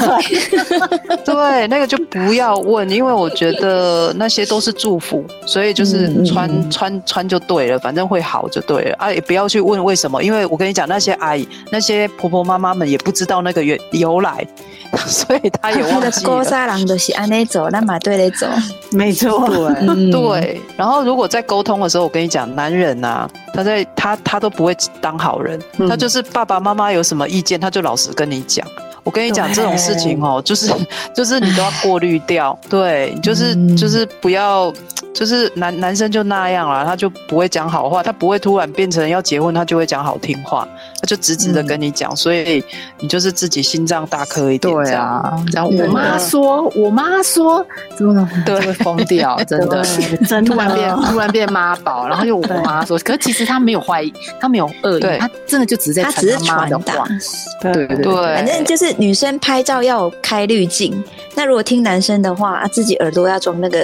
Speaker 4: 对，那个就不要问，因为我觉得那些都是祝福，所以就是穿穿穿就对了，反正会好就对了。啊，也不要去问为什么，因为我跟你讲，那些阿姨、那些婆婆妈妈们也不知道那个由由来。[LAUGHS] 所以他也忘记了。
Speaker 5: 勾沙郎的是安内走，那马队嘞走，
Speaker 3: 没错，
Speaker 4: 对对。然后如果在沟通的时候，我跟你讲，男人啊，他在他他都不会当好人，他就是爸爸妈妈有什么意见，他就老实跟你讲。我跟你讲这种事情哦，就是就是你都要过滤掉，对，就是就是不要。就是男男生就那样了，他就不会讲好话，他不会突然变成要结婚，他就会讲好听话，他就直直的跟你讲，所以你就是自己心脏大颗一点。
Speaker 2: 对啊，然后我妈说，我妈说，怎么能对。会疯掉？真的，[LAUGHS] [LAUGHS]
Speaker 3: 真的。
Speaker 2: 突然变突然变妈宝，然后又我妈说，可是其实他没有怀疑，他没有恶意，他真的就只是在他
Speaker 5: 只是传达，
Speaker 2: 对对对，
Speaker 5: 反正就是女生拍照要开滤镜，那如果听男生的话，自己耳朵要装那个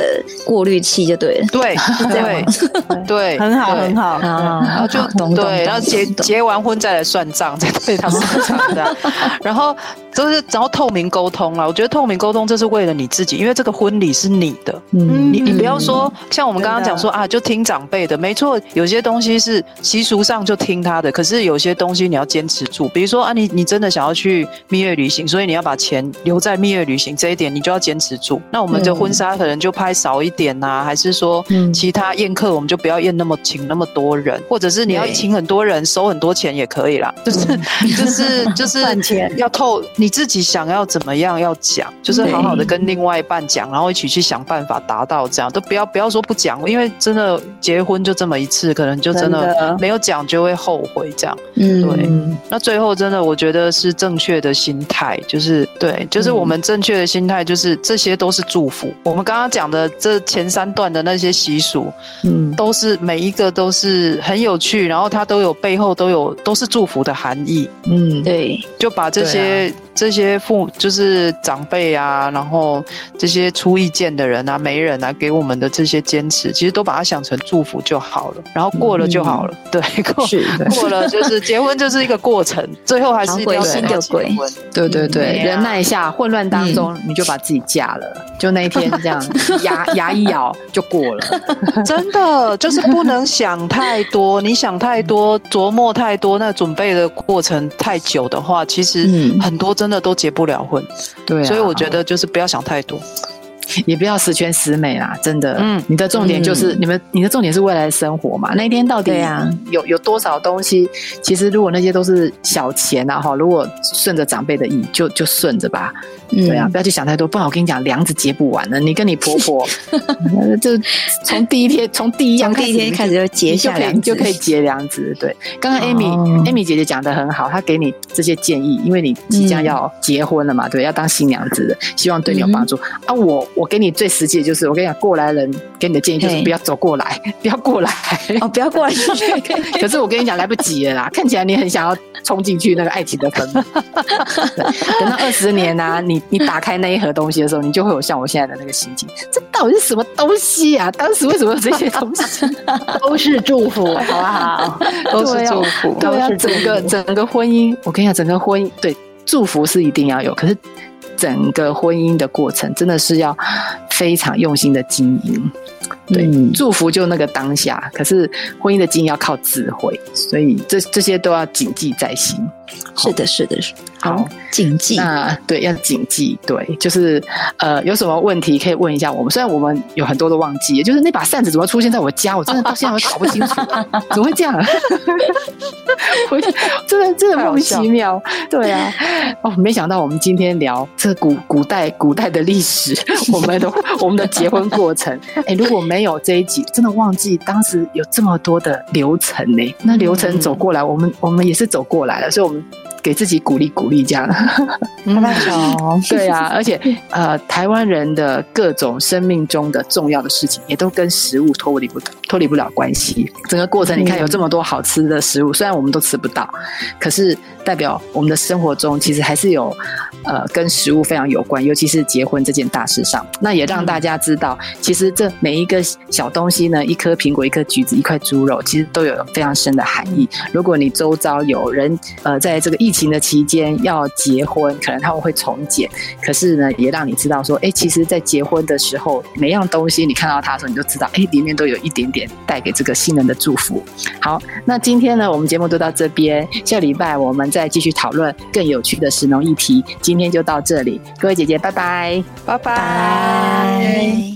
Speaker 5: 过滤器就。对。
Speaker 4: 对 [LAUGHS] 对 [LAUGHS] 对，
Speaker 3: 很好很好，
Speaker 4: 然后就对，然后结结完婚再来算账，[LAUGHS] 再对他们算账，然后就是然后透明沟通啊，我觉得透明沟通这是为了你自己，因为这个婚礼是你的，嗯，你你不要说像我们刚刚讲说啊，就听长辈的，没错，有些东西是习俗上就听他的，可是有些东西你要坚持住，比如说啊，你你真的想要去蜜月旅行，所以你要把钱留在蜜月旅行这一点，你就要坚持住。那我们的婚纱可能就拍少一点呐，还是。说其他宴客我们就不要宴那么请那么多人，或者是你要请很多人收很多钱也可以啦，就是就是 [LAUGHS] 就是要透你自己想要怎么样要讲，就是好好的跟另外一半讲，然后一起去想办法达到这样，都不要不要说不讲，因为真的结婚就这么一次，可能就真的没有讲就会后悔这样。嗯，对。那最后真的我觉得是正确的心态，就是对，就是我们正确的心态，就是这些都是祝福。我们刚刚讲的这前三段的。那些习俗，嗯，都是每一个都是很有趣，然后它都有背后都有都是祝福的含义，
Speaker 5: 嗯，对，
Speaker 4: 就把这些。这些父就是长辈啊，然后这些出意见的人啊、媒人啊，给我们的这些坚持，其实都把它想成祝福就好了，然后过了就好了。对，过过了就是结婚就是一个过程，最后还是一定要结婚。
Speaker 2: 对对对，忍耐一下，混乱当中你就把自己嫁了，就那一天这样 [LAUGHS] 牙牙一咬就过了。[LAUGHS]
Speaker 4: 真的就是不能想太多，你想太多、琢磨太多，那准备的过程太久的话，其实很多。真的都结不了婚，
Speaker 2: 对，
Speaker 4: 所以我觉得就是不要想太多。
Speaker 2: 也不要十全十美啦，真的。嗯，你的重点就是你们，你的重点是未来的生活嘛。那一天到底有有多少东西？其实如果那些都是小钱啊，哈，如果顺着长辈的意，就就顺着吧。对啊，不要去想太多。不然我跟你讲，梁子结不完了。你跟你婆婆，[LAUGHS] 就从第一天，从第一
Speaker 5: 从第一天开始就结下梁子，
Speaker 2: 就可以结梁子。对，刚刚 Amy，Amy 姐姐讲的很好，她给你这些建议，因为你即将要结婚了嘛，对，要当新娘子，希望对你有帮助啊。我我。我给你最实际的就是，我跟你讲，过来人给你的建议就是不要走过来，[LAUGHS] 不要过来
Speaker 5: 哦，不要过来。[LAUGHS]
Speaker 2: 可是我跟你讲，来不及了啦，看起来你很想要冲进去那个爱情的坟。[LAUGHS] 等到二十年啊，你你打开那一盒东西的时候，你就会有像我现在的那个心情，这到底是什么东西啊？当时为什么有这些东西？
Speaker 3: 都是祝福，好不好？
Speaker 4: 都是祝福，
Speaker 2: 对啊，整个整个婚姻，我跟你讲，整个婚姻对祝福是一定要有，可是。整个婚姻的过程真的是要非常用心的经营，对，祝福就那个当下，可是婚姻的经营要靠智慧，所以这这些都要谨记在心。
Speaker 5: 是的，是的，是
Speaker 2: 好
Speaker 5: 谨记。
Speaker 2: 啊对，要谨记。对，就是呃，有什么问题可以问一下我们。虽然我们有很多都忘记，就是那把扇子怎么出现在我家，我真的到现在都搞不清楚，[LAUGHS] 怎么会这样？真的真的莫名其妙。对啊，哦，没想到我们今天聊这古古代古代的历史，我们的我们的结婚过程。哎，如果没有这一集，真的忘记当时有这么多的流程呢。那流程走过来，我们我们也是走过来了，所以我们。给自己鼓励鼓励，这样，
Speaker 5: 那 [LAUGHS] 好，[LAUGHS]
Speaker 2: 对啊，而且呃，台湾人的各种生命中的重要的事情，也都跟食物脱离不脱离不了关系。整个过程，你看有这么多好吃的食物，虽然我们都吃不到，可是代表我们的生活中其实还是有呃跟食物非常有关，尤其是结婚这件大事上，那也让大家知道，其实这每一个小东西呢，一颗苹果，一颗橘子，一块猪肉，其实都有非常深的含义。如果你周遭有人呃在这个疫情的期间要结婚，可能他们会重检，可是呢，也让你知道说，哎，其实，在结婚的时候，每样东西你看到它的时候，你就知道，哎，里面都有一点点带给这个新人的祝福。好，那今天呢，我们节目就到这边，下礼拜我们再继续讨论更有趣的食农议题。今天就到这里，各位姐姐，拜拜，
Speaker 4: 拜拜。